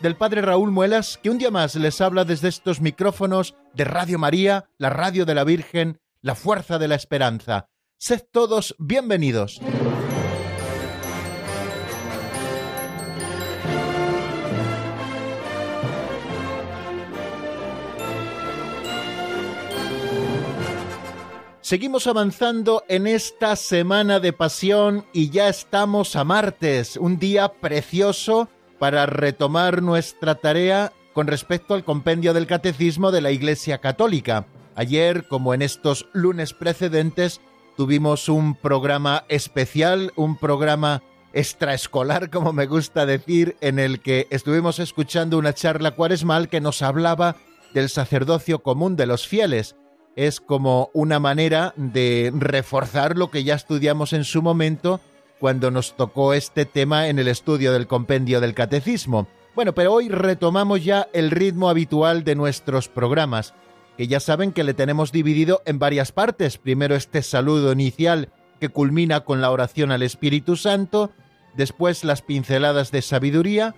del Padre Raúl Muelas, que un día más les habla desde estos micrófonos de Radio María, la radio de la Virgen, la fuerza de la esperanza. Sed todos bienvenidos. Seguimos avanzando en esta semana de pasión y ya estamos a martes, un día precioso para retomar nuestra tarea con respecto al compendio del Catecismo de la Iglesia Católica. Ayer, como en estos lunes precedentes, tuvimos un programa especial, un programa extraescolar, como me gusta decir, en el que estuvimos escuchando una charla cuaresmal que nos hablaba del sacerdocio común de los fieles. Es como una manera de reforzar lo que ya estudiamos en su momento cuando nos tocó este tema en el estudio del compendio del catecismo. Bueno, pero hoy retomamos ya el ritmo habitual de nuestros programas, que ya saben que le tenemos dividido en varias partes. Primero este saludo inicial que culmina con la oración al Espíritu Santo, después las pinceladas de sabiduría,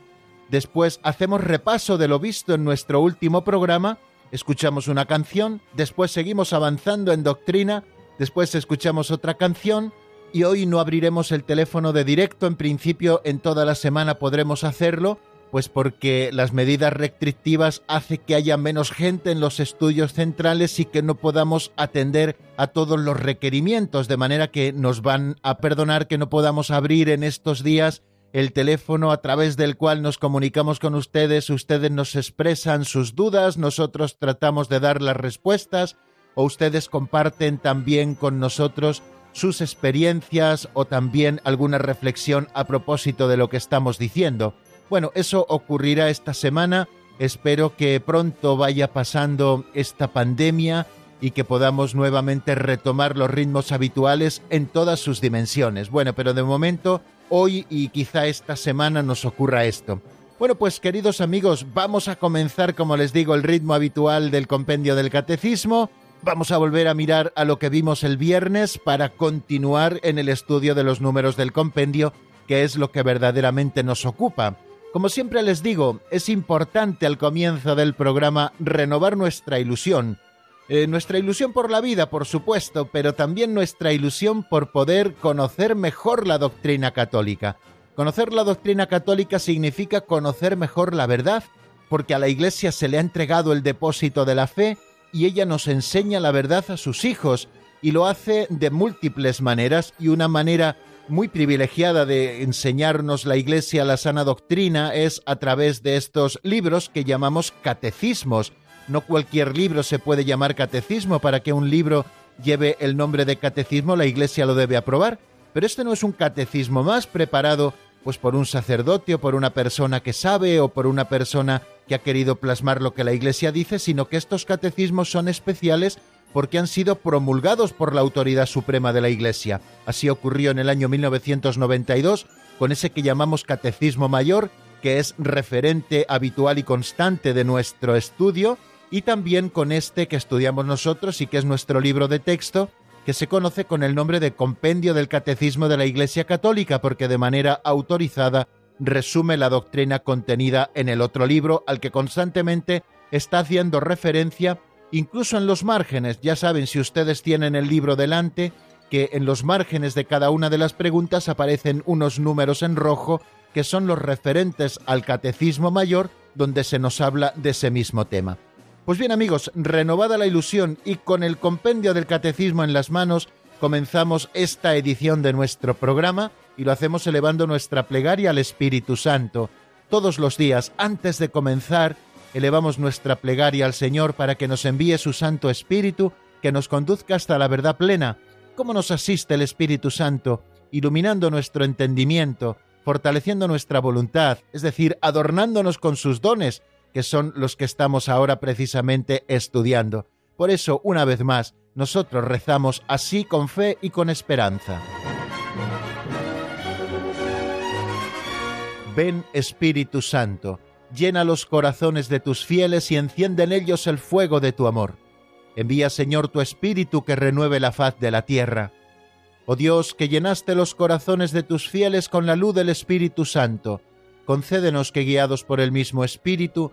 después hacemos repaso de lo visto en nuestro último programa, escuchamos una canción, después seguimos avanzando en doctrina, después escuchamos otra canción, y hoy no abriremos el teléfono de directo, en principio en toda la semana podremos hacerlo, pues porque las medidas restrictivas hace que haya menos gente en los estudios centrales y que no podamos atender a todos los requerimientos, de manera que nos van a perdonar que no podamos abrir en estos días el teléfono a través del cual nos comunicamos con ustedes, ustedes nos expresan sus dudas, nosotros tratamos de dar las respuestas o ustedes comparten también con nosotros sus experiencias o también alguna reflexión a propósito de lo que estamos diciendo. Bueno, eso ocurrirá esta semana. Espero que pronto vaya pasando esta pandemia y que podamos nuevamente retomar los ritmos habituales en todas sus dimensiones. Bueno, pero de momento, hoy y quizá esta semana nos ocurra esto. Bueno, pues queridos amigos, vamos a comenzar, como les digo, el ritmo habitual del compendio del catecismo Vamos a volver a mirar a lo que vimos el viernes para continuar en el estudio de los números del compendio, que es lo que verdaderamente nos ocupa. Como siempre les digo, es importante al comienzo del programa renovar nuestra ilusión. Eh, nuestra ilusión por la vida, por supuesto, pero también nuestra ilusión por poder conocer mejor la doctrina católica. Conocer la doctrina católica significa conocer mejor la verdad, porque a la Iglesia se le ha entregado el depósito de la fe y ella nos enseña la verdad a sus hijos y lo hace de múltiples maneras y una manera muy privilegiada de enseñarnos la Iglesia la sana doctrina es a través de estos libros que llamamos catecismos. No cualquier libro se puede llamar catecismo. Para que un libro lleve el nombre de catecismo, la Iglesia lo debe aprobar. Pero este no es un catecismo más preparado pues por un sacerdote o por una persona que sabe o por una persona que ha querido plasmar lo que la Iglesia dice, sino que estos catecismos son especiales porque han sido promulgados por la autoridad suprema de la Iglesia. Así ocurrió en el año 1992 con ese que llamamos Catecismo Mayor, que es referente habitual y constante de nuestro estudio, y también con este que estudiamos nosotros y que es nuestro libro de texto, que se conoce con el nombre de Compendio del Catecismo de la Iglesia Católica, porque de manera autorizada resume la doctrina contenida en el otro libro al que constantemente está haciendo referencia, incluso en los márgenes. Ya saben, si ustedes tienen el libro delante, que en los márgenes de cada una de las preguntas aparecen unos números en rojo que son los referentes al Catecismo Mayor, donde se nos habla de ese mismo tema. Pues bien amigos, renovada la ilusión y con el compendio del catecismo en las manos, comenzamos esta edición de nuestro programa y lo hacemos elevando nuestra plegaria al Espíritu Santo. Todos los días, antes de comenzar, elevamos nuestra plegaria al Señor para que nos envíe su Santo Espíritu, que nos conduzca hasta la verdad plena. ¿Cómo nos asiste el Espíritu Santo? Iluminando nuestro entendimiento, fortaleciendo nuestra voluntad, es decir, adornándonos con sus dones, que son los que estamos ahora precisamente estudiando. Por eso, una vez más, nosotros rezamos así con fe y con esperanza. Ven Espíritu Santo, llena los corazones de tus fieles y enciende en ellos el fuego de tu amor. Envía Señor tu Espíritu que renueve la faz de la tierra. Oh Dios, que llenaste los corazones de tus fieles con la luz del Espíritu Santo, concédenos que guiados por el mismo Espíritu,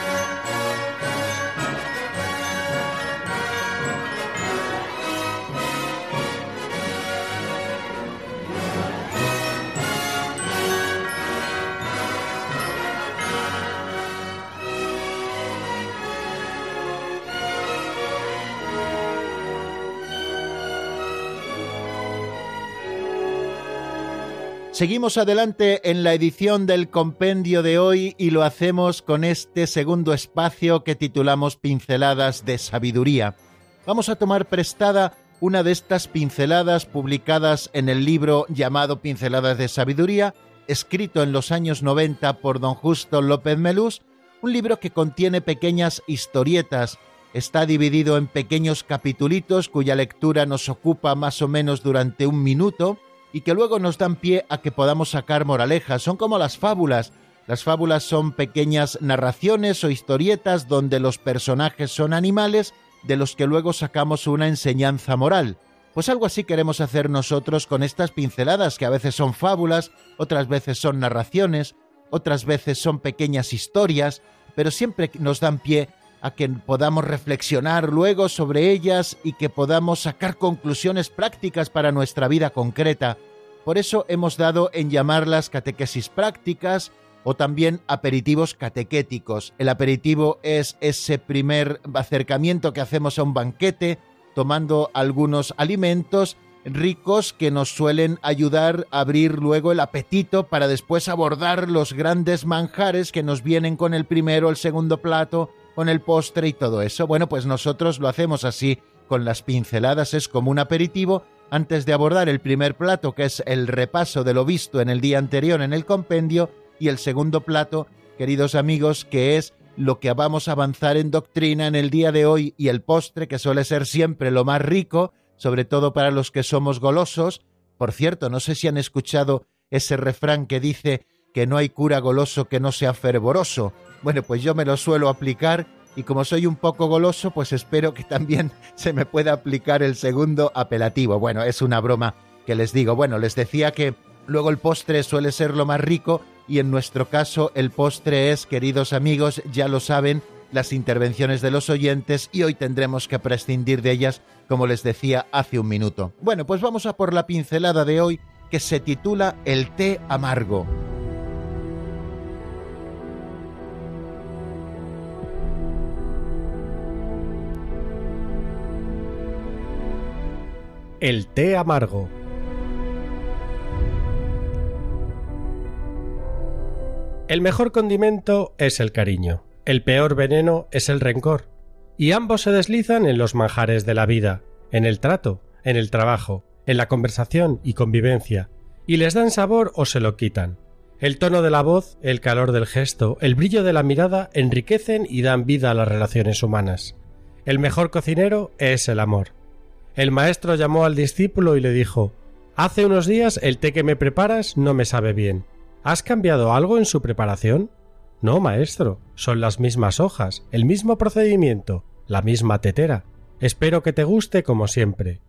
Seguimos adelante en la edición del compendio de hoy y lo hacemos con este segundo espacio que titulamos Pinceladas de Sabiduría. Vamos a tomar prestada una de estas pinceladas publicadas en el libro llamado Pinceladas de Sabiduría, escrito en los años 90 por don Justo López Melús, un libro que contiene pequeñas historietas. Está dividido en pequeños capitulitos cuya lectura nos ocupa más o menos durante un minuto y que luego nos dan pie a que podamos sacar moralejas. Son como las fábulas. Las fábulas son pequeñas narraciones o historietas donde los personajes son animales de los que luego sacamos una enseñanza moral. Pues algo así queremos hacer nosotros con estas pinceladas que a veces son fábulas, otras veces son narraciones, otras veces son pequeñas historias, pero siempre nos dan pie a que podamos reflexionar luego sobre ellas y que podamos sacar conclusiones prácticas para nuestra vida concreta. Por eso hemos dado en llamarlas catequesis prácticas o también aperitivos catequéticos. El aperitivo es ese primer acercamiento que hacemos a un banquete tomando algunos alimentos ricos que nos suelen ayudar a abrir luego el apetito para después abordar los grandes manjares que nos vienen con el primero, el segundo plato con el postre y todo eso. Bueno, pues nosotros lo hacemos así, con las pinceladas, es como un aperitivo antes de abordar el primer plato, que es el repaso de lo visto en el día anterior en el compendio, y el segundo plato, queridos amigos, que es lo que vamos a avanzar en doctrina en el día de hoy, y el postre, que suele ser siempre lo más rico, sobre todo para los que somos golosos. Por cierto, no sé si han escuchado ese refrán que dice que no hay cura goloso que no sea fervoroso. Bueno, pues yo me lo suelo aplicar y como soy un poco goloso, pues espero que también se me pueda aplicar el segundo apelativo. Bueno, es una broma que les digo. Bueno, les decía que luego el postre suele ser lo más rico y en nuestro caso el postre es, queridos amigos, ya lo saben, las intervenciones de los oyentes y hoy tendremos que prescindir de ellas, como les decía hace un minuto. Bueno, pues vamos a por la pincelada de hoy que se titula El té amargo. El té amargo. El mejor condimento es el cariño, el peor veneno es el rencor, y ambos se deslizan en los manjares de la vida, en el trato, en el trabajo, en la conversación y convivencia, y les dan sabor o se lo quitan. El tono de la voz, el calor del gesto, el brillo de la mirada enriquecen y dan vida a las relaciones humanas. El mejor cocinero es el amor. El maestro llamó al discípulo y le dijo Hace unos días el té que me preparas no me sabe bien. ¿Has cambiado algo en su preparación? No, maestro, son las mismas hojas, el mismo procedimiento, la misma tetera. Espero que te guste como siempre.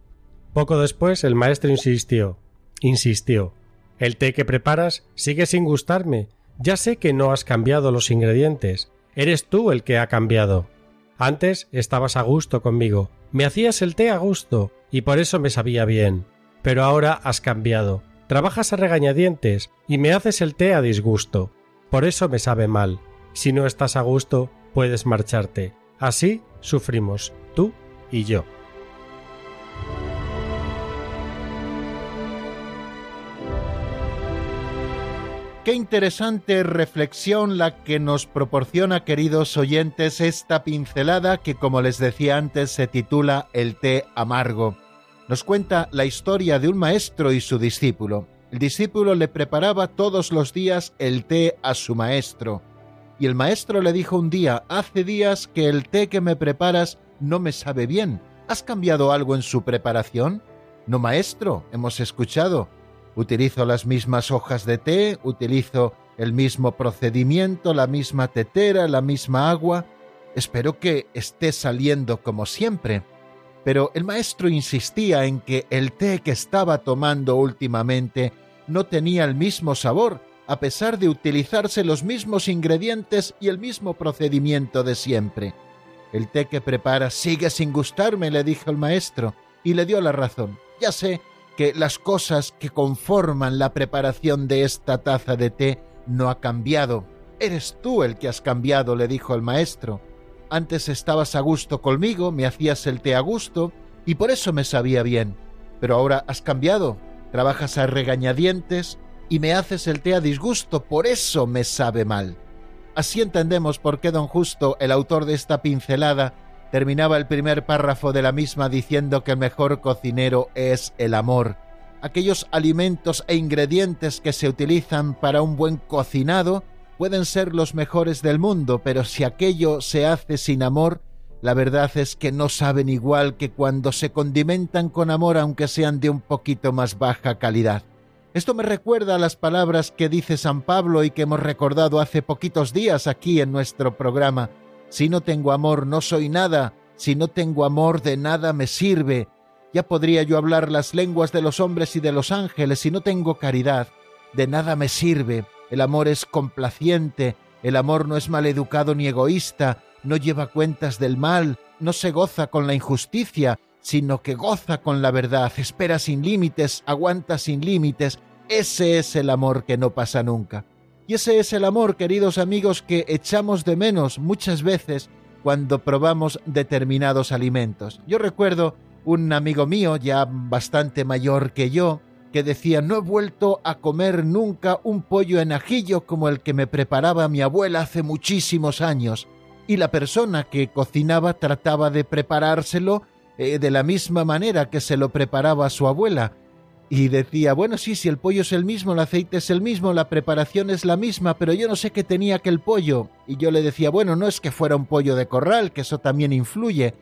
Poco después el maestro insistió, insistió. El té que preparas sigue sin gustarme. Ya sé que no has cambiado los ingredientes. Eres tú el que ha cambiado. Antes estabas a gusto conmigo, me hacías el té a gusto, y por eso me sabía bien. Pero ahora has cambiado. Trabajas a regañadientes y me haces el té a disgusto. Por eso me sabe mal. Si no estás a gusto, puedes marcharte. Así sufrimos, tú y yo. Qué interesante reflexión la que nos proporciona, queridos oyentes, esta pincelada que, como les decía antes, se titula El té amargo. Nos cuenta la historia de un maestro y su discípulo. El discípulo le preparaba todos los días el té a su maestro. Y el maestro le dijo un día, hace días que el té que me preparas no me sabe bien. ¿Has cambiado algo en su preparación? No, maestro, hemos escuchado. Utilizo las mismas hojas de té, utilizo el mismo procedimiento, la misma tetera, la misma agua. Espero que esté saliendo como siempre. Pero el maestro insistía en que el té que estaba tomando últimamente no tenía el mismo sabor, a pesar de utilizarse los mismos ingredientes y el mismo procedimiento de siempre. El té que prepara sigue sin gustarme, le dijo el maestro, y le dio la razón. Ya sé que las cosas que conforman la preparación de esta taza de té no ha cambiado. Eres tú el que has cambiado, le dijo el maestro. Antes estabas a gusto conmigo, me hacías el té a gusto, y por eso me sabía bien. Pero ahora has cambiado, trabajas a regañadientes y me haces el té a disgusto, por eso me sabe mal. Así entendemos por qué don Justo, el autor de esta pincelada, terminaba el primer párrafo de la misma diciendo que el mejor cocinero es el amor. Aquellos alimentos e ingredientes que se utilizan para un buen cocinado pueden ser los mejores del mundo, pero si aquello se hace sin amor, la verdad es que no saben igual que cuando se condimentan con amor aunque sean de un poquito más baja calidad. Esto me recuerda a las palabras que dice San Pablo y que hemos recordado hace poquitos días aquí en nuestro programa. Si no tengo amor no soy nada, si no tengo amor de nada me sirve. Ya podría yo hablar las lenguas de los hombres y de los ángeles si no tengo caridad. De nada me sirve. El amor es complaciente, el amor no es maleducado ni egoísta, no lleva cuentas del mal, no se goza con la injusticia, sino que goza con la verdad, espera sin límites, aguanta sin límites. Ese es el amor que no pasa nunca. Y ese es el amor, queridos amigos, que echamos de menos muchas veces cuando probamos determinados alimentos. Yo recuerdo un amigo mío, ya bastante mayor que yo, que decía no he vuelto a comer nunca un pollo en ajillo como el que me preparaba mi abuela hace muchísimos años, y la persona que cocinaba trataba de preparárselo eh, de la misma manera que se lo preparaba su abuela, y decía, bueno, sí, si el pollo es el mismo, el aceite es el mismo, la preparación es la misma, pero yo no sé qué tenía aquel pollo. Y yo le decía, bueno, no es que fuera un pollo de corral, que eso también influye.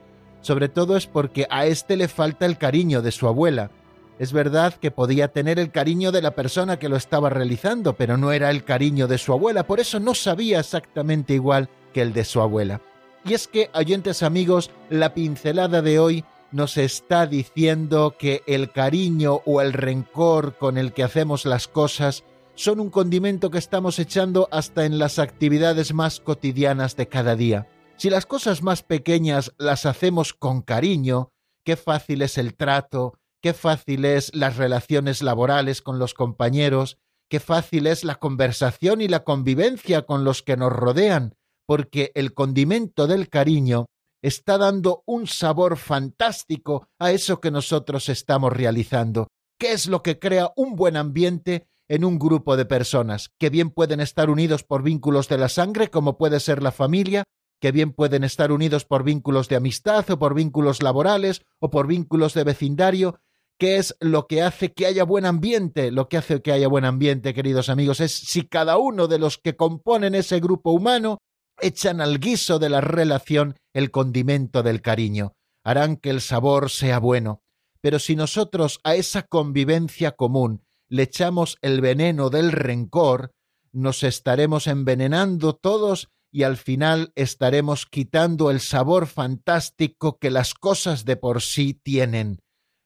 Sobre todo es porque a este le falta el cariño de su abuela. Es verdad que podía tener el cariño de la persona que lo estaba realizando, pero no era el cariño de su abuela, por eso no sabía exactamente igual que el de su abuela. Y es que, oyentes amigos, la pincelada de hoy nos está diciendo que el cariño o el rencor con el que hacemos las cosas son un condimento que estamos echando hasta en las actividades más cotidianas de cada día. Si las cosas más pequeñas las hacemos con cariño, qué fácil es el trato, qué fácil es las relaciones laborales con los compañeros, qué fácil es la conversación y la convivencia con los que nos rodean, porque el condimento del cariño está dando un sabor fantástico a eso que nosotros estamos realizando. ¿Qué es lo que crea un buen ambiente en un grupo de personas que bien pueden estar unidos por vínculos de la sangre, como puede ser la familia, que bien pueden estar unidos por vínculos de amistad o por vínculos laborales o por vínculos de vecindario, ¿Qué es lo que hace que haya buen ambiente? Lo que hace que haya buen ambiente, queridos amigos, es si cada uno de los que componen ese grupo humano echan al guiso de la relación el condimento del cariño, harán que el sabor sea bueno. Pero si nosotros a esa convivencia común le echamos el veneno del rencor, nos estaremos envenenando todos y al final estaremos quitando el sabor fantástico que las cosas de por sí tienen.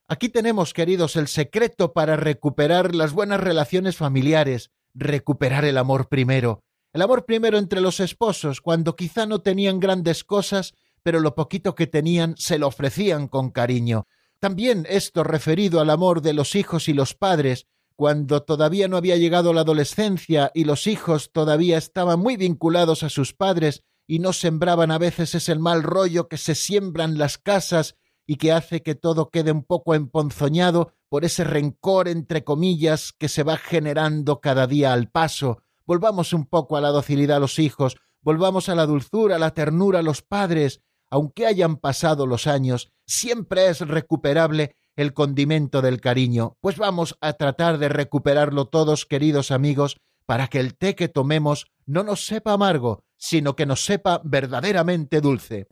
Aquí tenemos, queridos, el secreto para recuperar las buenas relaciones familiares, recuperar el amor primero. El amor primero entre los esposos, cuando quizá no tenían grandes cosas, pero lo poquito que tenían se lo ofrecían con cariño. También esto referido al amor de los hijos y los padres, cuando todavía no había llegado la adolescencia y los hijos todavía estaban muy vinculados a sus padres y no sembraban a veces ese mal rollo que se siembran las casas y que hace que todo quede un poco emponzoñado por ese rencor entre comillas que se va generando cada día al paso. Volvamos un poco a la docilidad a los hijos, volvamos a la dulzura, a la ternura a los padres. Aunque hayan pasado los años, siempre es recuperable el condimento del cariño. Pues vamos a tratar de recuperarlo todos, queridos amigos, para que el té que tomemos no nos sepa amargo, sino que nos sepa verdaderamente dulce.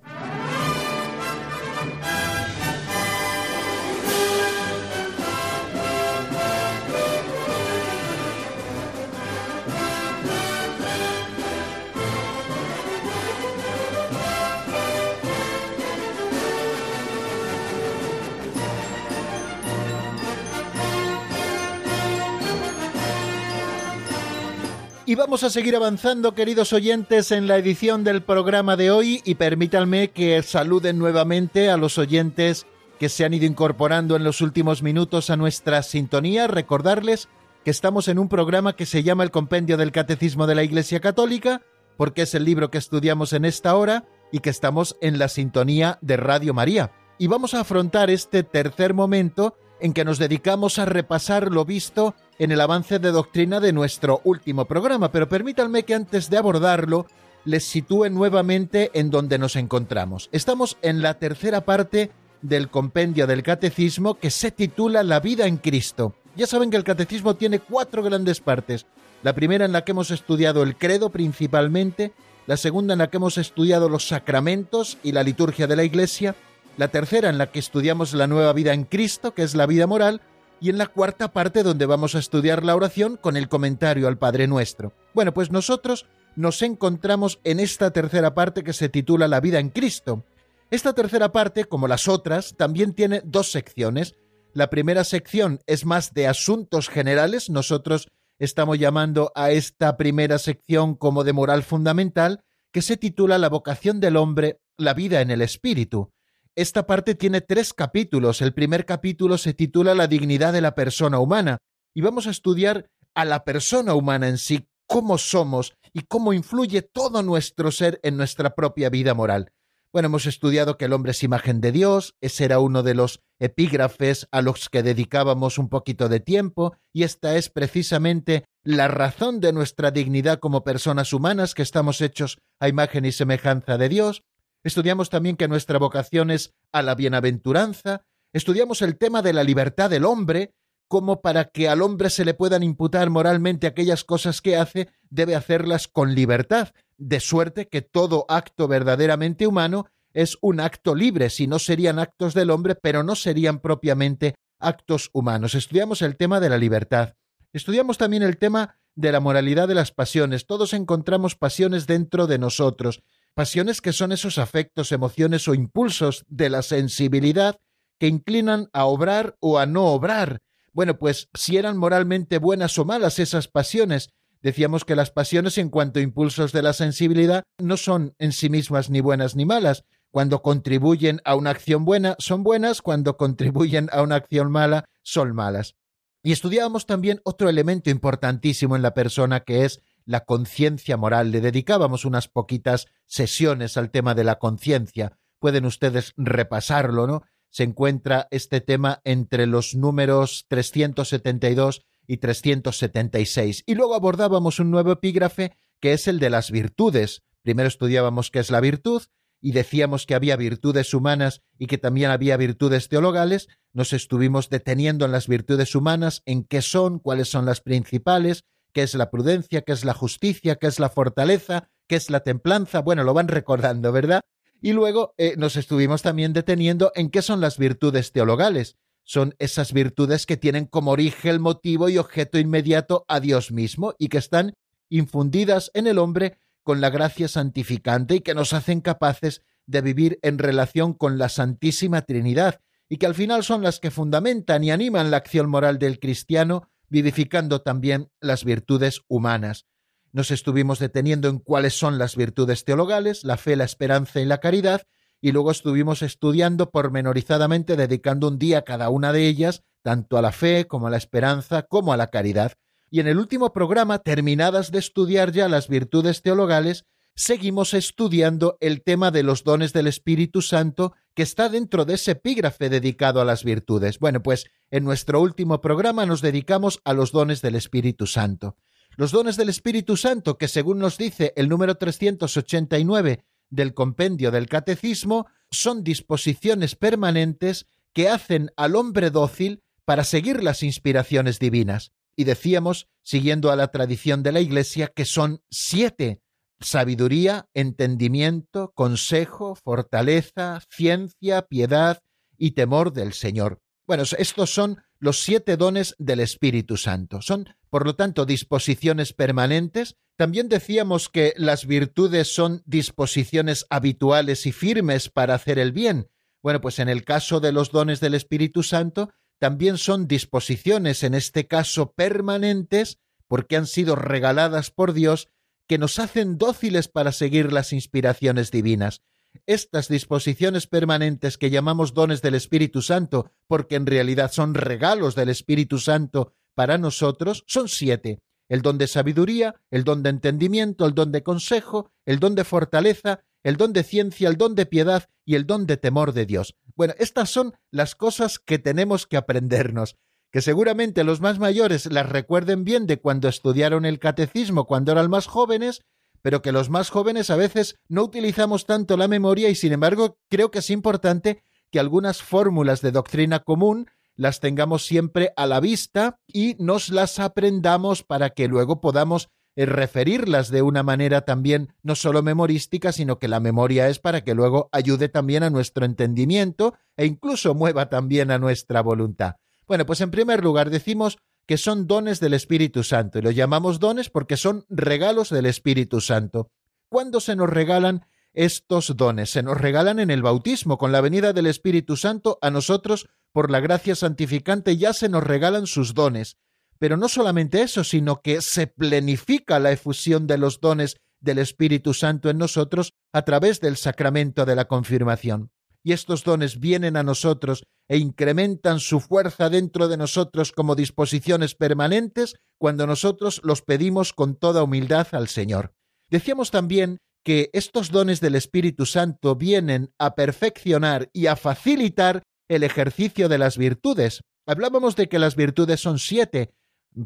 Y vamos a seguir avanzando, queridos oyentes, en la edición del programa de hoy y permítanme que saluden nuevamente a los oyentes que se han ido incorporando en los últimos minutos a nuestra sintonía, recordarles que estamos en un programa que se llama El Compendio del Catecismo de la Iglesia Católica, porque es el libro que estudiamos en esta hora y que estamos en la sintonía de Radio María. Y vamos a afrontar este tercer momento en que nos dedicamos a repasar lo visto en el avance de doctrina de nuestro último programa, pero permítanme que antes de abordarlo les sitúe nuevamente en donde nos encontramos. Estamos en la tercera parte del compendio del catecismo que se titula La vida en Cristo. Ya saben que el catecismo tiene cuatro grandes partes. La primera en la que hemos estudiado el credo principalmente, la segunda en la que hemos estudiado los sacramentos y la liturgia de la Iglesia, la tercera en la que estudiamos la nueva vida en Cristo, que es la vida moral, y en la cuarta parte donde vamos a estudiar la oración con el comentario al Padre Nuestro. Bueno, pues nosotros nos encontramos en esta tercera parte que se titula La vida en Cristo. Esta tercera parte, como las otras, también tiene dos secciones. La primera sección es más de asuntos generales, nosotros estamos llamando a esta primera sección como de moral fundamental, que se titula La vocación del hombre, la vida en el espíritu. Esta parte tiene tres capítulos. El primer capítulo se titula La dignidad de la persona humana y vamos a estudiar a la persona humana en sí, cómo somos y cómo influye todo nuestro ser en nuestra propia vida moral. Bueno, hemos estudiado que el hombre es imagen de Dios, ese era uno de los epígrafes a los que dedicábamos un poquito de tiempo, y esta es precisamente la razón de nuestra dignidad como personas humanas, que estamos hechos a imagen y semejanza de Dios. Estudiamos también que nuestra vocación es a la bienaventuranza. Estudiamos el tema de la libertad del hombre, como para que al hombre se le puedan imputar moralmente aquellas cosas que hace, debe hacerlas con libertad, de suerte que todo acto verdaderamente humano es un acto libre, si no serían actos del hombre, pero no serían propiamente actos humanos. Estudiamos el tema de la libertad. Estudiamos también el tema de la moralidad de las pasiones. Todos encontramos pasiones dentro de nosotros. Pasiones que son esos afectos, emociones o impulsos de la sensibilidad que inclinan a obrar o a no obrar. Bueno, pues si eran moralmente buenas o malas esas pasiones, decíamos que las pasiones en cuanto a impulsos de la sensibilidad no son en sí mismas ni buenas ni malas. Cuando contribuyen a una acción buena son buenas, cuando contribuyen a una acción mala son malas. Y estudiábamos también otro elemento importantísimo en la persona que es la conciencia moral. Le dedicábamos unas poquitas sesiones al tema de la conciencia. Pueden ustedes repasarlo, ¿no? Se encuentra este tema entre los números 372 y 376. Y luego abordábamos un nuevo epígrafe que es el de las virtudes. Primero estudiábamos qué es la virtud y decíamos que había virtudes humanas y que también había virtudes teologales. Nos estuvimos deteniendo en las virtudes humanas, en qué son, cuáles son las principales, qué es la prudencia, qué es la justicia, qué es la fortaleza, qué es la templanza. Bueno, lo van recordando, ¿verdad? Y luego eh, nos estuvimos también deteniendo en qué son las virtudes teologales. Son esas virtudes que tienen como origen, motivo y objeto inmediato a Dios mismo y que están infundidas en el hombre con la gracia santificante y que nos hacen capaces de vivir en relación con la Santísima Trinidad y que al final son las que fundamentan y animan la acción moral del cristiano vivificando también las virtudes humanas. Nos estuvimos deteniendo en cuáles son las virtudes teologales, la fe, la esperanza y la caridad, y luego estuvimos estudiando pormenorizadamente, dedicando un día a cada una de ellas, tanto a la fe como a la esperanza como a la caridad. Y en el último programa, terminadas de estudiar ya las virtudes teologales, seguimos estudiando el tema de los dones del Espíritu Santo que está dentro de ese epígrafe dedicado a las virtudes. Bueno, pues en nuestro último programa nos dedicamos a los dones del Espíritu Santo. Los dones del Espíritu Santo, que según nos dice el número 389 del compendio del Catecismo, son disposiciones permanentes que hacen al hombre dócil para seguir las inspiraciones divinas. Y decíamos, siguiendo a la tradición de la Iglesia, que son siete sabiduría, entendimiento, consejo, fortaleza, ciencia, piedad y temor del Señor. Bueno, estos son los siete dones del Espíritu Santo. Son, por lo tanto, disposiciones permanentes. También decíamos que las virtudes son disposiciones habituales y firmes para hacer el bien. Bueno, pues en el caso de los dones del Espíritu Santo, también son disposiciones, en este caso permanentes, porque han sido regaladas por Dios que nos hacen dóciles para seguir las inspiraciones divinas. Estas disposiciones permanentes que llamamos dones del Espíritu Santo, porque en realidad son regalos del Espíritu Santo para nosotros, son siete. El don de sabiduría, el don de entendimiento, el don de consejo, el don de fortaleza, el don de ciencia, el don de piedad y el don de temor de Dios. Bueno, estas son las cosas que tenemos que aprendernos que seguramente los más mayores las recuerden bien de cuando estudiaron el catecismo cuando eran más jóvenes, pero que los más jóvenes a veces no utilizamos tanto la memoria y sin embargo creo que es importante que algunas fórmulas de doctrina común las tengamos siempre a la vista y nos las aprendamos para que luego podamos eh, referirlas de una manera también no solo memorística, sino que la memoria es para que luego ayude también a nuestro entendimiento e incluso mueva también a nuestra voluntad. Bueno, pues en primer lugar decimos que son dones del Espíritu Santo y los llamamos dones porque son regalos del Espíritu Santo. ¿Cuándo se nos regalan estos dones? Se nos regalan en el bautismo, con la venida del Espíritu Santo a nosotros por la gracia santificante ya se nos regalan sus dones. Pero no solamente eso, sino que se plenifica la efusión de los dones del Espíritu Santo en nosotros a través del sacramento de la confirmación y estos dones vienen a nosotros e incrementan su fuerza dentro de nosotros como disposiciones permanentes cuando nosotros los pedimos con toda humildad al Señor. Decíamos también que estos dones del Espíritu Santo vienen a perfeccionar y a facilitar el ejercicio de las virtudes. Hablábamos de que las virtudes son siete,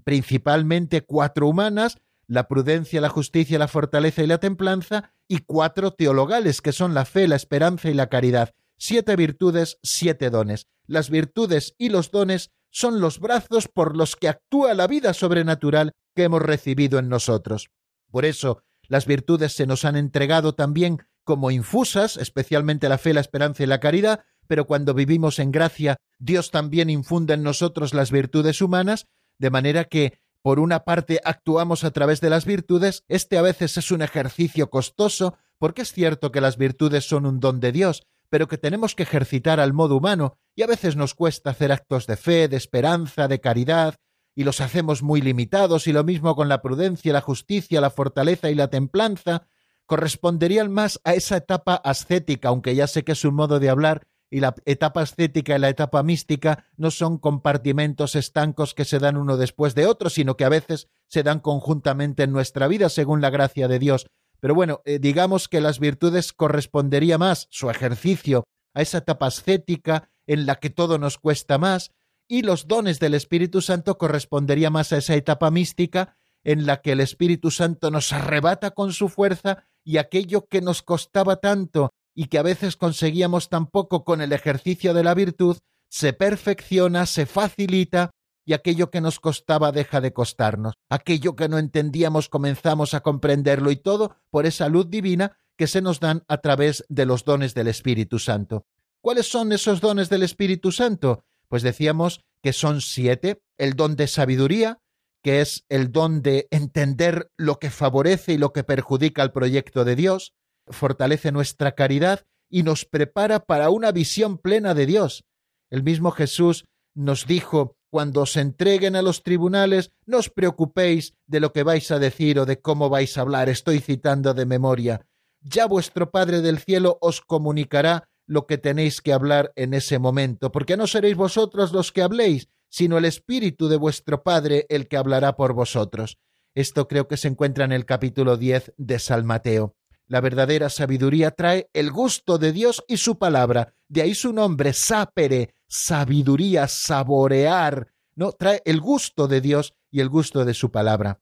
principalmente cuatro humanas, la prudencia, la justicia, la fortaleza y la templanza, y cuatro teologales, que son la fe, la esperanza y la caridad siete virtudes, siete dones. Las virtudes y los dones son los brazos por los que actúa la vida sobrenatural que hemos recibido en nosotros. Por eso, las virtudes se nos han entregado también como infusas, especialmente la fe, la esperanza y la caridad, pero cuando vivimos en gracia, Dios también infunde en nosotros las virtudes humanas, de manera que, por una parte, actuamos a través de las virtudes, este a veces es un ejercicio costoso, porque es cierto que las virtudes son un don de Dios, pero que tenemos que ejercitar al modo humano, y a veces nos cuesta hacer actos de fe, de esperanza, de caridad, y los hacemos muy limitados, y lo mismo con la prudencia, la justicia, la fortaleza y la templanza, corresponderían más a esa etapa ascética, aunque ya sé que es un modo de hablar, y la etapa ascética y la etapa mística no son compartimentos estancos que se dan uno después de otro, sino que a veces se dan conjuntamente en nuestra vida según la gracia de Dios. Pero bueno, eh, digamos que las virtudes correspondería más su ejercicio a esa etapa ascética en la que todo nos cuesta más, y los dones del Espíritu Santo correspondería más a esa etapa mística en la que el Espíritu Santo nos arrebata con su fuerza y aquello que nos costaba tanto y que a veces conseguíamos tan poco con el ejercicio de la virtud, se perfecciona, se facilita y aquello que nos costaba deja de costarnos. Aquello que no entendíamos comenzamos a comprenderlo y todo por esa luz divina que se nos dan a través de los dones del Espíritu Santo. ¿Cuáles son esos dones del Espíritu Santo? Pues decíamos que son siete. El don de sabiduría, que es el don de entender lo que favorece y lo que perjudica al proyecto de Dios, fortalece nuestra caridad y nos prepara para una visión plena de Dios. El mismo Jesús nos dijo cuando os entreguen a los tribunales, no os preocupéis de lo que vais a decir o de cómo vais a hablar, estoy citando de memoria. Ya vuestro Padre del cielo os comunicará lo que tenéis que hablar en ese momento, porque no seréis vosotros los que habléis, sino el Espíritu de vuestro Padre el que hablará por vosotros. Esto creo que se encuentra en el capítulo 10 de San Mateo. La verdadera sabiduría trae el gusto de Dios y su palabra, de ahí su nombre, sapere, sabiduría, saborear, ¿no? Trae el gusto de Dios y el gusto de su palabra.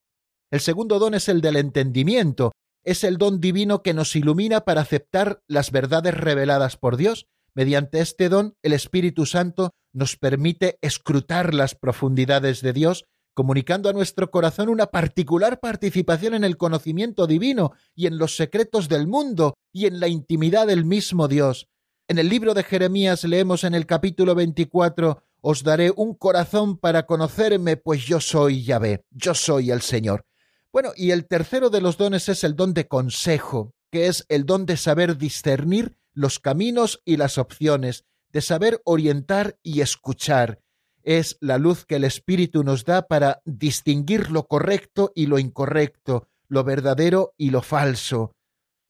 El segundo don es el del entendimiento, es el don divino que nos ilumina para aceptar las verdades reveladas por Dios, Mediante este don, el Espíritu Santo nos permite escrutar las profundidades de Dios, comunicando a nuestro corazón una particular participación en el conocimiento divino y en los secretos del mundo y en la intimidad del mismo Dios. En el libro de Jeremías leemos en el capítulo 24, Os daré un corazón para conocerme, pues yo soy Yahvé, yo soy el Señor. Bueno, y el tercero de los dones es el don de consejo, que es el don de saber discernir los caminos y las opciones, de saber orientar y escuchar. Es la luz que el Espíritu nos da para distinguir lo correcto y lo incorrecto, lo verdadero y lo falso.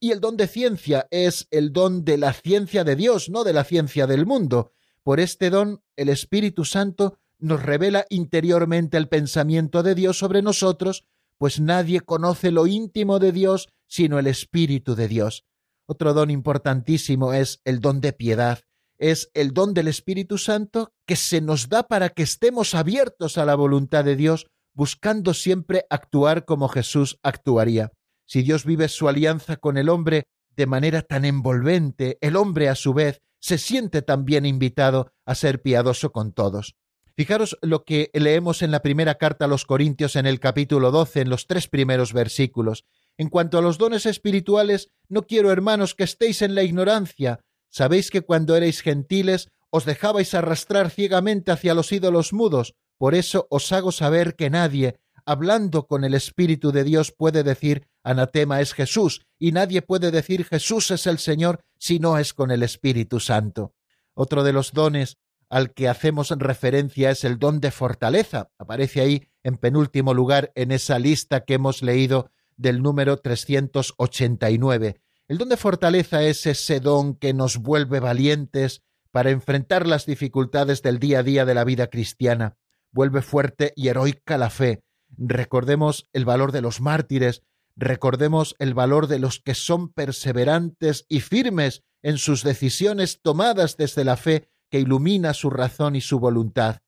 Y el don de ciencia es el don de la ciencia de Dios, no de la ciencia del mundo. Por este don, el Espíritu Santo nos revela interiormente el pensamiento de Dios sobre nosotros, pues nadie conoce lo íntimo de Dios sino el Espíritu de Dios. Otro don importantísimo es el don de piedad, es el don del Espíritu Santo que se nos da para que estemos abiertos a la voluntad de Dios, buscando siempre actuar como Jesús actuaría. Si Dios vive su alianza con el hombre de manera tan envolvente, el hombre a su vez se siente también invitado a ser piadoso con todos. Fijaros lo que leemos en la primera carta a los Corintios en el capítulo 12, en los tres primeros versículos. En cuanto a los dones espirituales, no quiero, hermanos, que estéis en la ignorancia. Sabéis que cuando erais gentiles os dejabais arrastrar ciegamente hacia los ídolos mudos. Por eso os hago saber que nadie, hablando con el Espíritu de Dios, puede decir anatema es Jesús, y nadie puede decir Jesús es el Señor si no es con el Espíritu Santo. Otro de los dones al que hacemos referencia es el don de fortaleza. Aparece ahí en penúltimo lugar en esa lista que hemos leído del número 389. El don de fortaleza es ese don que nos vuelve valientes para enfrentar las dificultades del día a día de la vida cristiana. Vuelve fuerte y heroica la fe. Recordemos el valor de los mártires, recordemos el valor de los que son perseverantes y firmes en sus decisiones tomadas desde la fe que ilumina su razón y su voluntad.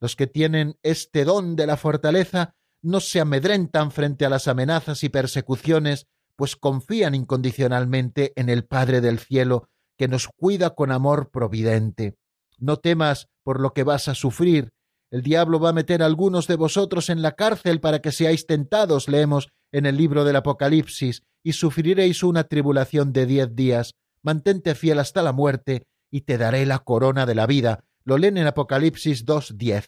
Los que tienen este don de la fortaleza no se amedrentan frente a las amenazas y persecuciones, pues confían incondicionalmente en el Padre del cielo, que nos cuida con amor providente. No temas por lo que vas a sufrir. El diablo va a meter a algunos de vosotros en la cárcel para que seáis tentados, leemos en el libro del Apocalipsis, y sufriréis una tribulación de diez días. Mantente fiel hasta la muerte, y te daré la corona de la vida. Lo leen en Apocalipsis 2.10.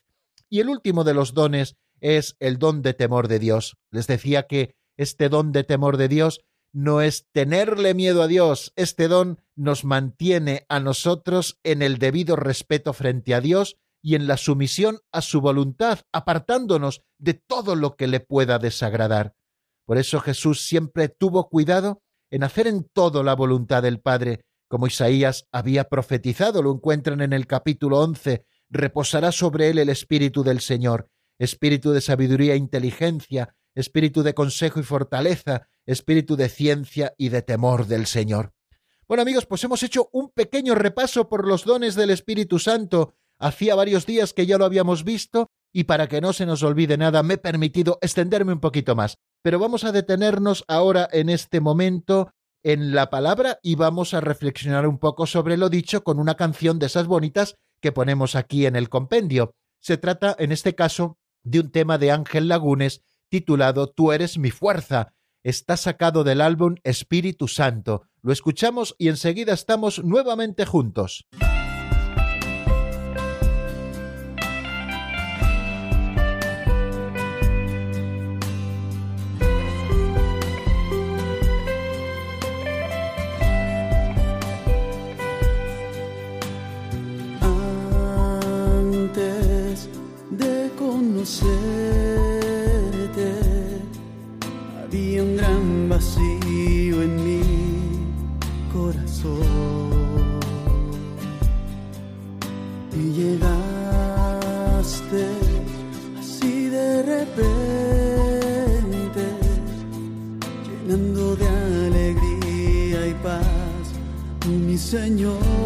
Y el último de los dones es el don de temor de Dios. Les decía que este don de temor de Dios no es tenerle miedo a Dios, este don nos mantiene a nosotros en el debido respeto frente a Dios y en la sumisión a su voluntad, apartándonos de todo lo que le pueda desagradar. Por eso Jesús siempre tuvo cuidado en hacer en todo la voluntad del Padre, como Isaías había profetizado, lo encuentran en el capítulo once, reposará sobre él el Espíritu del Señor, Espíritu de sabiduría e inteligencia, Espíritu de consejo y fortaleza, Espíritu de ciencia y de temor del Señor. Bueno amigos, pues hemos hecho un pequeño repaso por los dones del Espíritu Santo. Hacía varios días que ya lo habíamos visto y para que no se nos olvide nada me he permitido extenderme un poquito más. Pero vamos a detenernos ahora en este momento en la palabra y vamos a reflexionar un poco sobre lo dicho con una canción de esas bonitas que ponemos aquí en el compendio. Se trata, en este caso, de un tema de Ángel Lagunes titulado Tú eres mi fuerza. Está sacado del álbum Espíritu Santo. Lo escuchamos y enseguida estamos nuevamente juntos. Señor.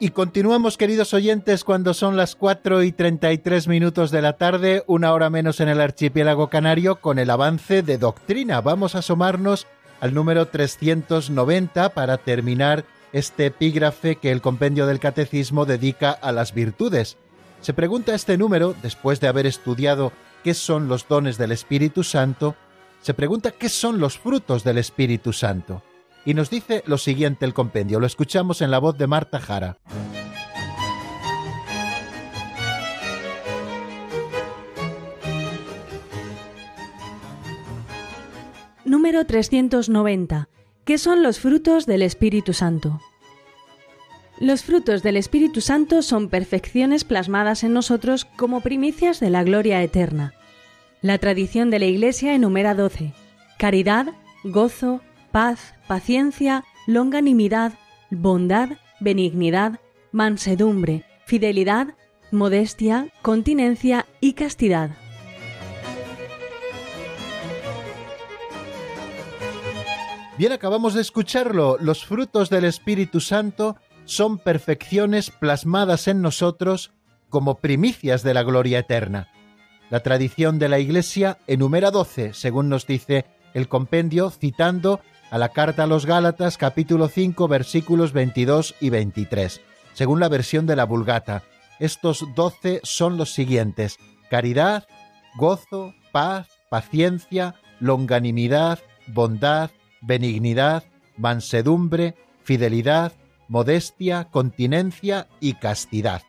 Y continuamos, queridos oyentes, cuando son las 4 y 33 minutos de la tarde, una hora menos en el archipiélago canario, con el avance de doctrina. Vamos a asomarnos al número 390 para terminar este epígrafe que el compendio del catecismo dedica a las virtudes. Se pregunta este número, después de haber estudiado qué son los dones del Espíritu Santo, se pregunta qué son los frutos del Espíritu Santo. Y nos dice lo siguiente el compendio, lo escuchamos en la voz de Marta Jara. Número 390. ¿Qué son los frutos del Espíritu Santo? Los frutos del Espíritu Santo son perfecciones plasmadas en nosotros como primicias de la gloria eterna. La tradición de la Iglesia enumera doce. Caridad, gozo, paz, paciencia, longanimidad, bondad, benignidad, mansedumbre, fidelidad, modestia, continencia y castidad. Bien, acabamos de escucharlo. Los frutos del Espíritu Santo son perfecciones plasmadas en nosotros como primicias de la gloria eterna. La tradición de la Iglesia enumera doce, según nos dice el compendio, citando a la carta a los Gálatas capítulo 5 versículos 22 y 23. Según la versión de la Vulgata, estos doce son los siguientes: caridad, gozo, paz, paciencia, longanimidad, bondad, benignidad, mansedumbre, fidelidad, modestia, continencia y castidad.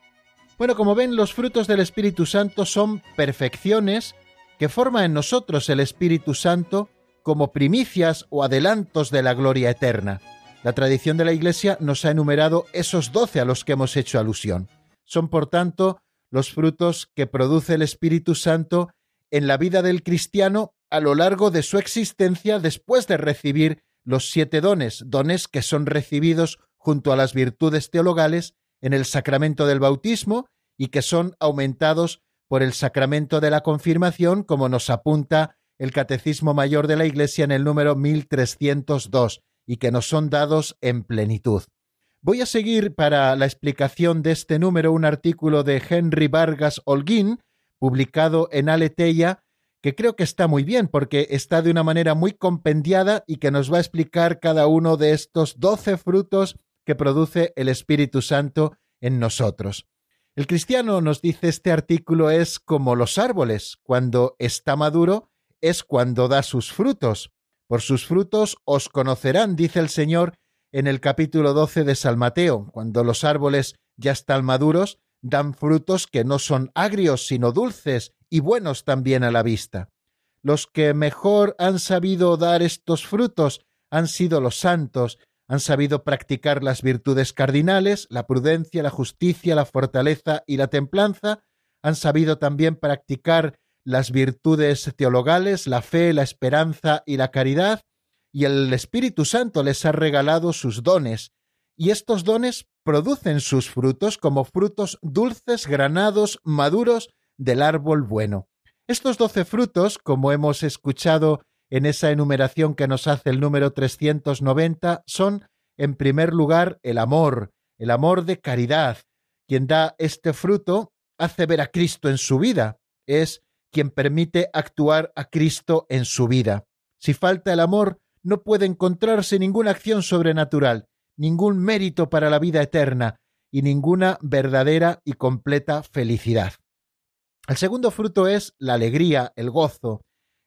Bueno, como ven, los frutos del Espíritu Santo son perfecciones que forma en nosotros el Espíritu Santo como primicias o adelantos de la gloria eterna. La tradición de la Iglesia nos ha enumerado esos doce a los que hemos hecho alusión. Son, por tanto, los frutos que produce el Espíritu Santo en la vida del cristiano a lo largo de su existencia después de recibir los siete dones, dones que son recibidos junto a las virtudes teologales en el sacramento del bautismo y que son aumentados por el sacramento de la confirmación, como nos apunta el Catecismo Mayor de la Iglesia en el número 1302, y que nos son dados en plenitud. Voy a seguir para la explicación de este número un artículo de Henry Vargas Holguín, publicado en Aleteia, que creo que está muy bien porque está de una manera muy compendiada y que nos va a explicar cada uno de estos doce frutos que produce el Espíritu Santo en nosotros. El cristiano, nos dice este artículo, es como los árboles. Cuando está maduro es cuando da sus frutos. Por sus frutos os conocerán, dice el Señor en el capítulo 12 de San Mateo. Cuando los árboles ya están maduros, dan frutos que no son agrios, sino dulces y buenos también a la vista. Los que mejor han sabido dar estos frutos han sido los santos, han sabido practicar las virtudes cardinales, la prudencia, la justicia, la fortaleza y la templanza, han sabido también practicar las virtudes teologales, la fe, la esperanza y la caridad, y el Espíritu Santo les ha regalado sus dones, y estos dones producen sus frutos como frutos dulces, granados, maduros del árbol bueno. Estos doce frutos, como hemos escuchado en esa enumeración que nos hace el número 390, son, en primer lugar, el amor, el amor de caridad. Quien da este fruto hace ver a Cristo en su vida, es quien permite actuar a Cristo en su vida. Si falta el amor, no puede encontrarse ninguna acción sobrenatural, ningún mérito para la vida eterna y ninguna verdadera y completa felicidad. El segundo fruto es la alegría, el gozo.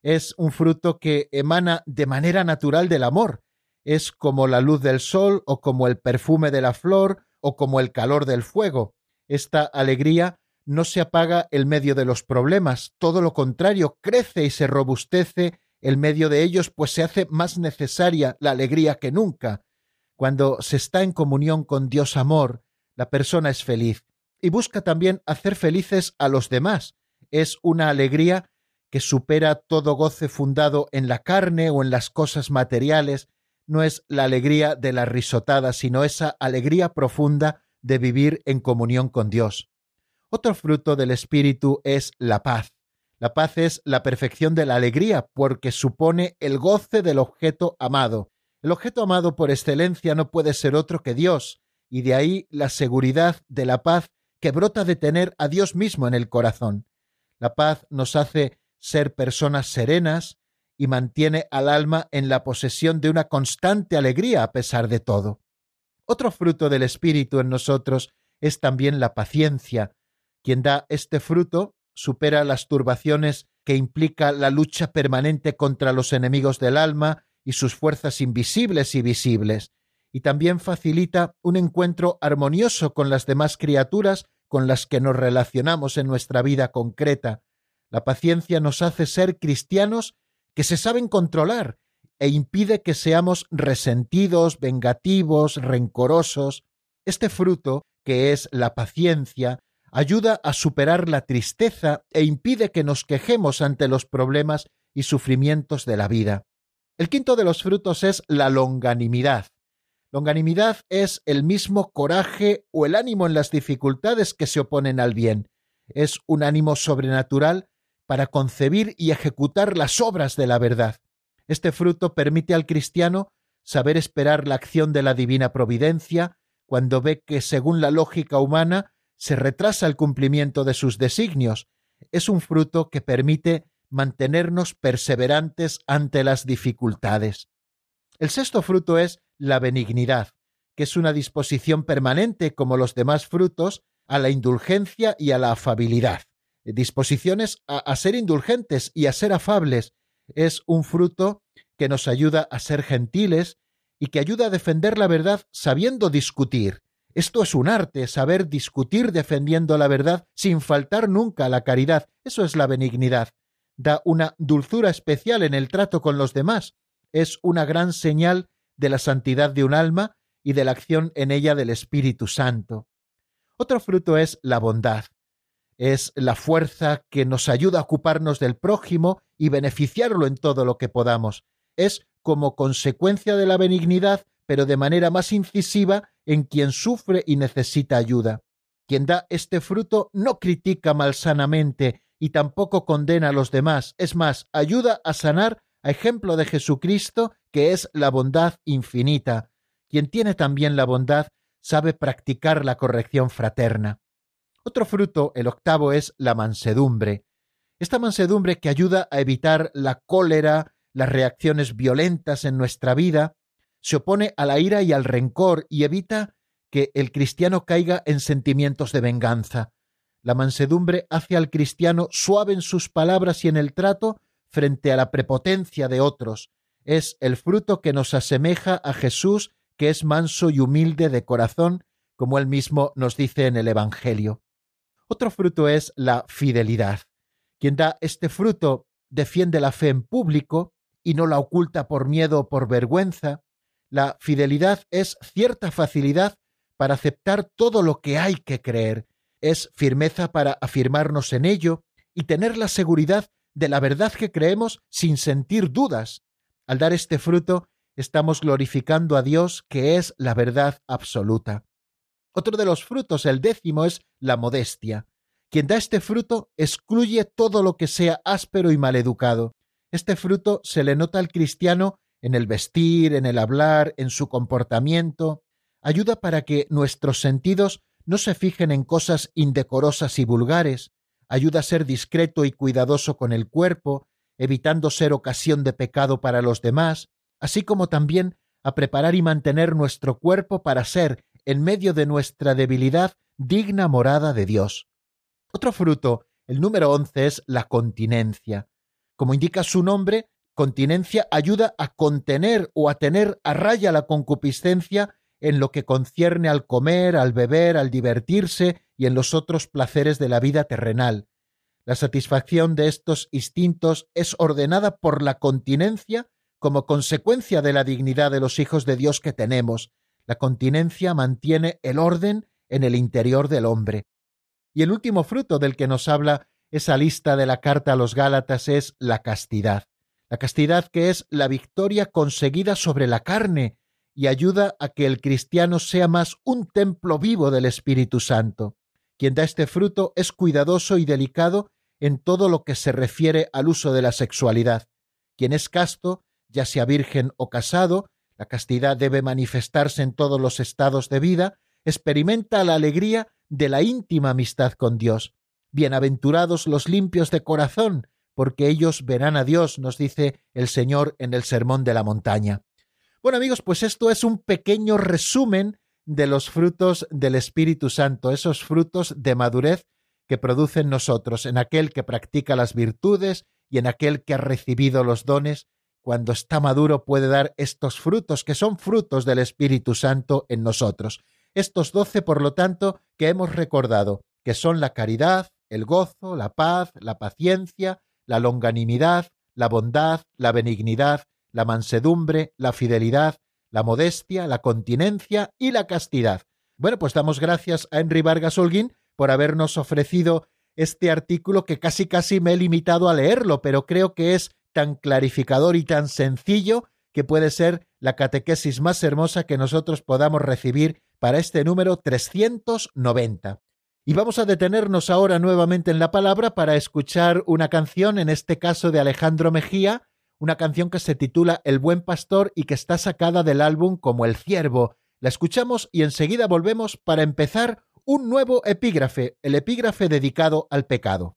Es un fruto que emana de manera natural del amor. Es como la luz del sol o como el perfume de la flor o como el calor del fuego. Esta alegría no se apaga el medio de los problemas, todo lo contrario, crece y se robustece el medio de ellos, pues se hace más necesaria la alegría que nunca. Cuando se está en comunión con Dios amor, la persona es feliz y busca también hacer felices a los demás. Es una alegría que supera todo goce fundado en la carne o en las cosas materiales, no es la alegría de la risotada, sino esa alegría profunda de vivir en comunión con Dios. Otro fruto del Espíritu es la paz. La paz es la perfección de la alegría porque supone el goce del objeto amado. El objeto amado por excelencia no puede ser otro que Dios, y de ahí la seguridad de la paz que brota de tener a Dios mismo en el corazón. La paz nos hace ser personas serenas y mantiene al alma en la posesión de una constante alegría a pesar de todo. Otro fruto del Espíritu en nosotros es también la paciencia, quien da este fruto supera las turbaciones que implica la lucha permanente contra los enemigos del alma y sus fuerzas invisibles y visibles, y también facilita un encuentro armonioso con las demás criaturas con las que nos relacionamos en nuestra vida concreta. La paciencia nos hace ser cristianos que se saben controlar e impide que seamos resentidos, vengativos, rencorosos. Este fruto, que es la paciencia, ayuda a superar la tristeza e impide que nos quejemos ante los problemas y sufrimientos de la vida. El quinto de los frutos es la longanimidad. Longanimidad es el mismo coraje o el ánimo en las dificultades que se oponen al bien. Es un ánimo sobrenatural para concebir y ejecutar las obras de la verdad. Este fruto permite al cristiano saber esperar la acción de la divina providencia cuando ve que, según la lógica humana, se retrasa el cumplimiento de sus designios, es un fruto que permite mantenernos perseverantes ante las dificultades. El sexto fruto es la benignidad, que es una disposición permanente, como los demás frutos, a la indulgencia y a la afabilidad. Disposiciones a, ser indulgentes y a ser afables. Es un fruto que nos ayuda a ser gentiles y que ayuda a defender la verdad sabiendo discutir. Esto es un arte, saber discutir defendiendo la verdad sin faltar nunca a la caridad. Eso es la benignidad. Da una dulzura especial en el trato con los demás. Es una gran señal de la santidad de un alma y de la acción en ella del Espíritu Santo. Otro fruto es la bondad. Es la fuerza que nos ayuda a ocuparnos del prójimo y beneficiarlo en todo lo que podamos. Es como consecuencia de la benignidad, pero de manera más incisiva en quien sufre y necesita ayuda. Quien da este fruto no critica malsanamente y tampoco condena a los demás, es más, ayuda a sanar a ejemplo de Jesucristo, que es la bondad infinita. Quien tiene también la bondad sabe practicar la corrección fraterna. Otro fruto, el octavo, es la mansedumbre. Esta mansedumbre que ayuda a evitar la cólera, las reacciones violentas en nuestra vida, se opone a la ira y al rencor y evita que el cristiano caiga en sentimientos de venganza. La mansedumbre hace al cristiano suave en sus palabras y en el trato frente a la prepotencia de otros. Es el fruto que nos asemeja a Jesús, que es manso y humilde de corazón, como él mismo nos dice en el Evangelio. Otro fruto es la fidelidad. Quien da este fruto defiende la fe en público y no la oculta por miedo o por vergüenza, la fidelidad es cierta facilidad para aceptar todo lo que hay que creer, es firmeza para afirmarnos en ello y tener la seguridad de la verdad que creemos sin sentir dudas. Al dar este fruto, estamos glorificando a Dios, que es la verdad absoluta. Otro de los frutos, el décimo, es la modestia. Quien da este fruto excluye todo lo que sea áspero y maleducado. Este fruto se le nota al cristiano en el vestir, en el hablar, en su comportamiento, ayuda para que nuestros sentidos no se fijen en cosas indecorosas y vulgares, ayuda a ser discreto y cuidadoso con el cuerpo, evitando ser ocasión de pecado para los demás, así como también a preparar y mantener nuestro cuerpo para ser, en medio de nuestra debilidad, digna morada de Dios. Otro fruto, el número once, es la continencia. Como indica su nombre, Continencia ayuda a contener o a tener a raya la concupiscencia en lo que concierne al comer, al beber, al divertirse y en los otros placeres de la vida terrenal. La satisfacción de estos instintos es ordenada por la continencia como consecuencia de la dignidad de los hijos de Dios que tenemos. La continencia mantiene el orden en el interior del hombre. Y el último fruto del que nos habla esa lista de la carta a los Gálatas es la castidad la castidad que es la victoria conseguida sobre la carne y ayuda a que el cristiano sea más un templo vivo del Espíritu Santo. Quien da este fruto es cuidadoso y delicado en todo lo que se refiere al uso de la sexualidad. Quien es casto, ya sea virgen o casado, la castidad debe manifestarse en todos los estados de vida, experimenta la alegría de la íntima amistad con Dios. Bienaventurados los limpios de corazón, porque ellos verán a Dios, nos dice el Señor en el Sermón de la Montaña. Bueno amigos, pues esto es un pequeño resumen de los frutos del Espíritu Santo, esos frutos de madurez que producen nosotros, en aquel que practica las virtudes y en aquel que ha recibido los dones, cuando está maduro puede dar estos frutos que son frutos del Espíritu Santo en nosotros. Estos doce, por lo tanto, que hemos recordado, que son la caridad, el gozo, la paz, la paciencia, la longanimidad, la bondad, la benignidad, la mansedumbre, la fidelidad, la modestia, la continencia y la castidad. Bueno, pues damos gracias a Henry Vargas Holguín por habernos ofrecido este artículo que casi casi me he limitado a leerlo, pero creo que es tan clarificador y tan sencillo que puede ser la catequesis más hermosa que nosotros podamos recibir para este número 390. Y vamos a detenernos ahora nuevamente en la palabra para escuchar una canción, en este caso de Alejandro Mejía, una canción que se titula El buen pastor y que está sacada del álbum como El ciervo. La escuchamos y enseguida volvemos para empezar un nuevo epígrafe, el epígrafe dedicado al pecado.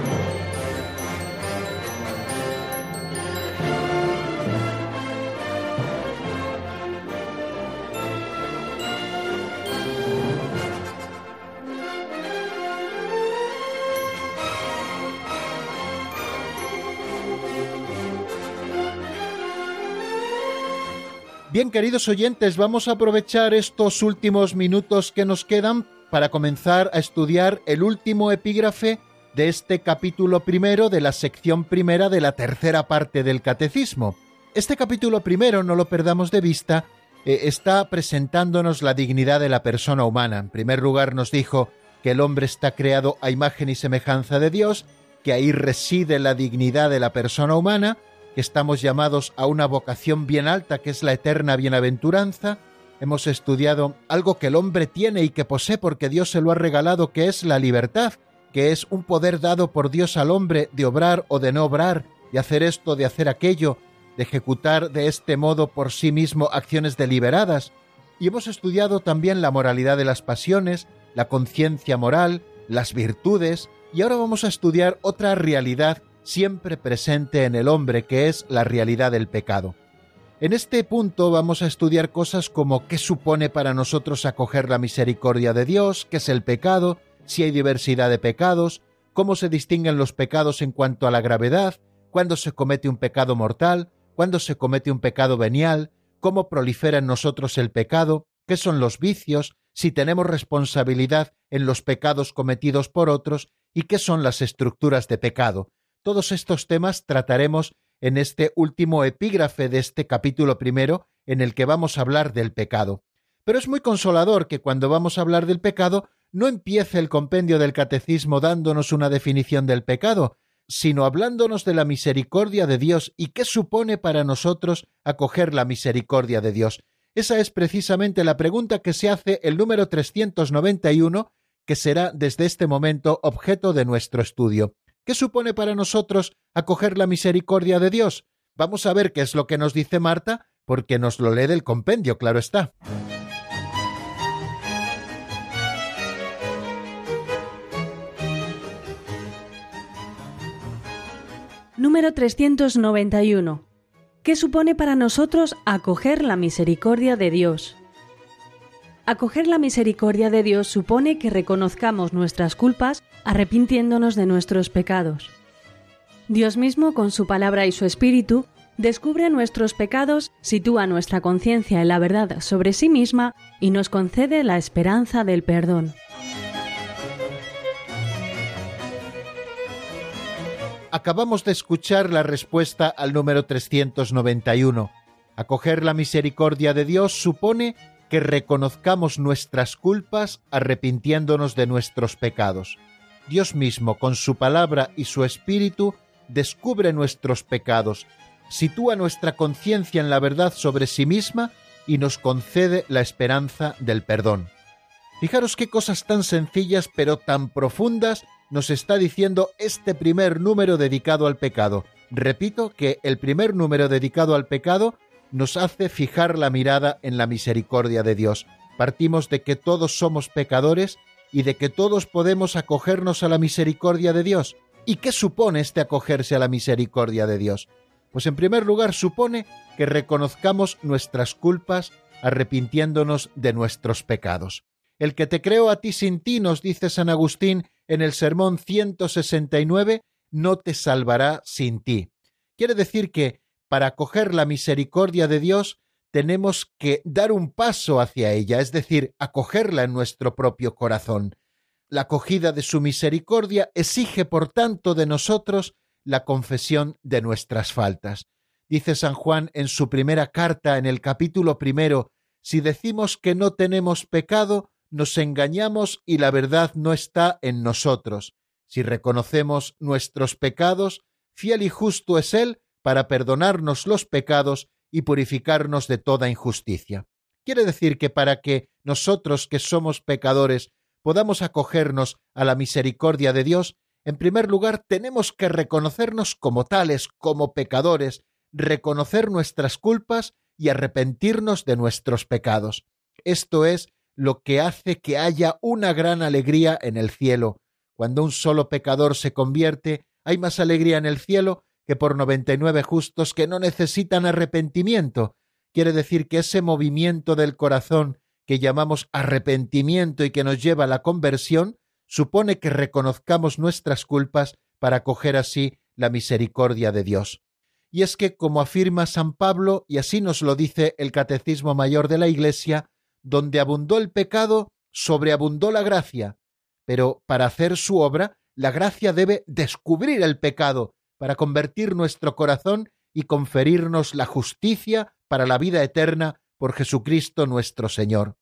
Bien, queridos oyentes, vamos a aprovechar estos últimos minutos que nos quedan para comenzar a estudiar el último epígrafe de este capítulo primero de la sección primera de la tercera parte del Catecismo. Este capítulo primero, no lo perdamos de vista, eh, está presentándonos la dignidad de la persona humana. En primer lugar nos dijo que el hombre está creado a imagen y semejanza de Dios, que ahí reside la dignidad de la persona humana, que estamos llamados a una vocación bien alta, que es la eterna bienaventuranza. Hemos estudiado algo que el hombre tiene y que posee porque Dios se lo ha regalado, que es la libertad, que es un poder dado por Dios al hombre de obrar o de no obrar, de hacer esto, de hacer aquello, de ejecutar de este modo por sí mismo acciones deliberadas. Y hemos estudiado también la moralidad de las pasiones, la conciencia moral, las virtudes, y ahora vamos a estudiar otra realidad siempre presente en el hombre, que es la realidad del pecado. En este punto vamos a estudiar cosas como qué supone para nosotros acoger la misericordia de Dios, qué es el pecado, si hay diversidad de pecados, cómo se distinguen los pecados en cuanto a la gravedad, cuándo se comete un pecado mortal, cuándo se comete un pecado venial, cómo prolifera en nosotros el pecado, qué son los vicios, si tenemos responsabilidad en los pecados cometidos por otros y qué son las estructuras de pecado, todos estos temas trataremos en este último epígrafe de este capítulo primero, en el que vamos a hablar del pecado. Pero es muy consolador que cuando vamos a hablar del pecado no empiece el compendio del catecismo dándonos una definición del pecado, sino hablándonos de la misericordia de Dios y qué supone para nosotros acoger la misericordia de Dios. Esa es precisamente la pregunta que se hace el número 391, que será desde este momento objeto de nuestro estudio. ¿Qué supone para nosotros acoger la misericordia de Dios? Vamos a ver qué es lo que nos dice Marta, porque nos lo lee del compendio, claro está. Número 391. ¿Qué supone para nosotros acoger la misericordia de Dios? Acoger la misericordia de Dios supone que reconozcamos nuestras culpas arrepintiéndonos de nuestros pecados. Dios mismo, con su palabra y su espíritu, descubre nuestros pecados, sitúa nuestra conciencia en la verdad sobre sí misma y nos concede la esperanza del perdón. Acabamos de escuchar la respuesta al número 391. Acoger la misericordia de Dios supone que reconozcamos nuestras culpas arrepintiéndonos de nuestros pecados. Dios mismo, con su palabra y su espíritu, descubre nuestros pecados, sitúa nuestra conciencia en la verdad sobre sí misma y nos concede la esperanza del perdón. Fijaros qué cosas tan sencillas pero tan profundas nos está diciendo este primer número dedicado al pecado. Repito que el primer número dedicado al pecado nos hace fijar la mirada en la misericordia de Dios. Partimos de que todos somos pecadores y de que todos podemos acogernos a la misericordia de Dios. ¿Y qué supone este acogerse a la misericordia de Dios? Pues en primer lugar supone que reconozcamos nuestras culpas arrepintiéndonos de nuestros pecados. El que te creo a ti sin ti, nos dice San Agustín en el sermón 169, no te salvará sin ti. Quiere decir que para acoger la misericordia de Dios tenemos que dar un paso hacia ella, es decir, acogerla en nuestro propio corazón. La acogida de su misericordia exige, por tanto, de nosotros la confesión de nuestras faltas. Dice San Juan en su primera carta, en el capítulo primero, si decimos que no tenemos pecado, nos engañamos y la verdad no está en nosotros. Si reconocemos nuestros pecados, fiel y justo es Él para perdonarnos los pecados y purificarnos de toda injusticia. Quiere decir que para que nosotros que somos pecadores podamos acogernos a la misericordia de Dios, en primer lugar tenemos que reconocernos como tales, como pecadores, reconocer nuestras culpas y arrepentirnos de nuestros pecados. Esto es lo que hace que haya una gran alegría en el cielo. Cuando un solo pecador se convierte, hay más alegría en el cielo que por noventa y nueve justos que no necesitan arrepentimiento. Quiere decir que ese movimiento del corazón que llamamos arrepentimiento y que nos lleva a la conversión, supone que reconozcamos nuestras culpas para coger así la misericordia de Dios. Y es que, como afirma San Pablo, y así nos lo dice el Catecismo Mayor de la Iglesia, donde abundó el pecado, sobreabundó la gracia. Pero para hacer su obra, la gracia debe descubrir el pecado, para convertir nuestro corazón y conferirnos la justicia para la vida eterna por Jesucristo nuestro Señor.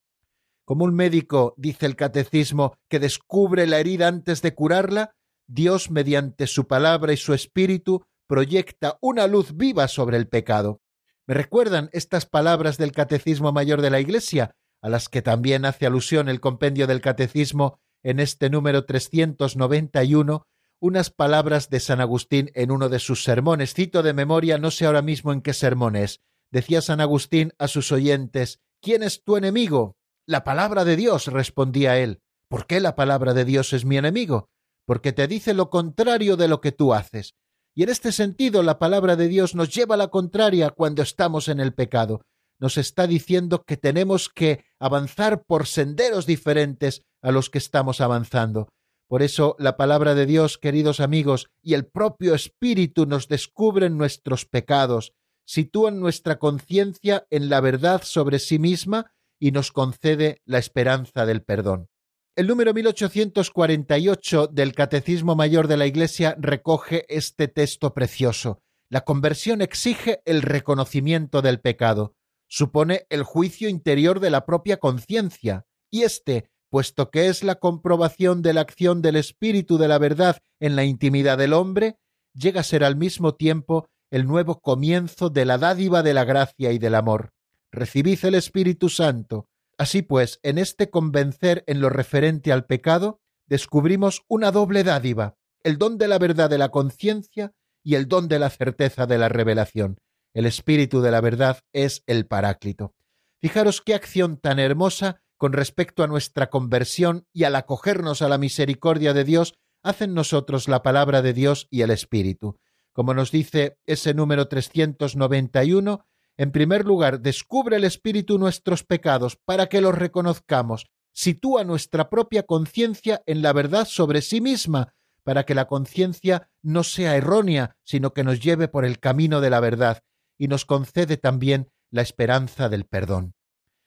Como un médico, dice el catecismo, que descubre la herida antes de curarla, Dios, mediante su palabra y su espíritu, proyecta una luz viva sobre el pecado. Me recuerdan estas palabras del Catecismo Mayor de la Iglesia, a las que también hace alusión el compendio del Catecismo en este número 391, unas palabras de San Agustín en uno de sus sermones. Cito de memoria, no sé ahora mismo en qué sermón es. Decía San Agustín a sus oyentes, ¿quién es tu enemigo? La palabra de Dios, respondía él. ¿Por qué la palabra de Dios es mi enemigo? Porque te dice lo contrario de lo que tú haces. Y en este sentido la palabra de Dios nos lleva a la contraria cuando estamos en el pecado. Nos está diciendo que tenemos que avanzar por senderos diferentes a los que estamos avanzando. Por eso la palabra de Dios, queridos amigos, y el propio Espíritu nos descubren nuestros pecados, sitúan nuestra conciencia en la verdad sobre sí misma y nos concede la esperanza del perdón. El número 1848 del Catecismo Mayor de la Iglesia recoge este texto precioso. La conversión exige el reconocimiento del pecado, supone el juicio interior de la propia conciencia, y éste puesto que es la comprobación de la acción del Espíritu de la verdad en la intimidad del hombre, llega a ser al mismo tiempo el nuevo comienzo de la dádiva de la gracia y del amor. Recibid el Espíritu Santo. Así pues, en este convencer en lo referente al pecado, descubrimos una doble dádiva, el don de la verdad de la conciencia y el don de la certeza de la revelación. El Espíritu de la verdad es el Paráclito. Fijaros qué acción tan hermosa con respecto a nuestra conversión y al acogernos a la misericordia de Dios, hacen nosotros la palabra de Dios y el Espíritu. Como nos dice ese número 391, en primer lugar, descubre el Espíritu nuestros pecados para que los reconozcamos, sitúa nuestra propia conciencia en la verdad sobre sí misma, para que la conciencia no sea errónea, sino que nos lleve por el camino de la verdad, y nos concede también la esperanza del perdón.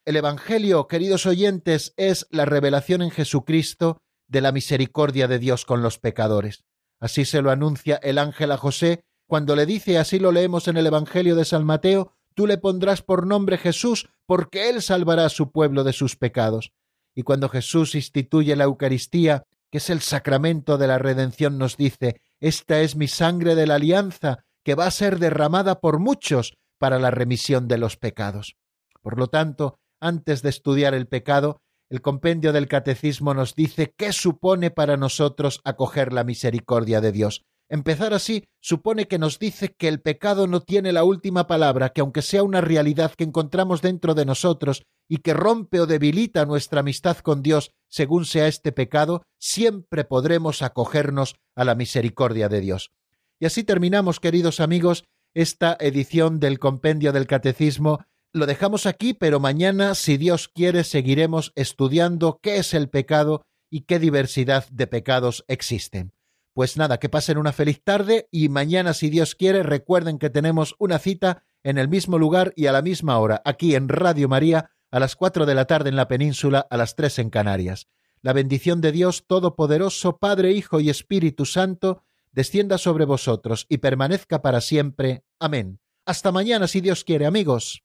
El Evangelio, queridos oyentes, es la revelación en Jesucristo de la misericordia de Dios con los pecadores. Así se lo anuncia el ángel a José cuando le dice, así lo leemos en el Evangelio de San Mateo, tú le pondrás por nombre Jesús, porque él salvará a su pueblo de sus pecados. Y cuando Jesús instituye la Eucaristía, que es el sacramento de la redención, nos dice, esta es mi sangre de la alianza, que va a ser derramada por muchos para la remisión de los pecados. Por lo tanto, antes de estudiar el pecado, el compendio del catecismo nos dice qué supone para nosotros acoger la misericordia de Dios. Empezar así supone que nos dice que el pecado no tiene la última palabra, que aunque sea una realidad que encontramos dentro de nosotros y que rompe o debilita nuestra amistad con Dios según sea este pecado, siempre podremos acogernos a la misericordia de Dios. Y así terminamos, queridos amigos, esta edición del Compendio del Catecismo. Lo dejamos aquí, pero mañana, si Dios quiere, seguiremos estudiando qué es el pecado y qué diversidad de pecados existen. Pues nada, que pasen una feliz tarde y mañana, si Dios quiere, recuerden que tenemos una cita en el mismo lugar y a la misma hora, aquí en Radio María, a las cuatro de la tarde en la península, a las tres en Canarias. La bendición de Dios Todopoderoso, Padre, Hijo y Espíritu Santo, descienda sobre vosotros y permanezca para siempre. Amén. Hasta mañana, si Dios quiere, amigos.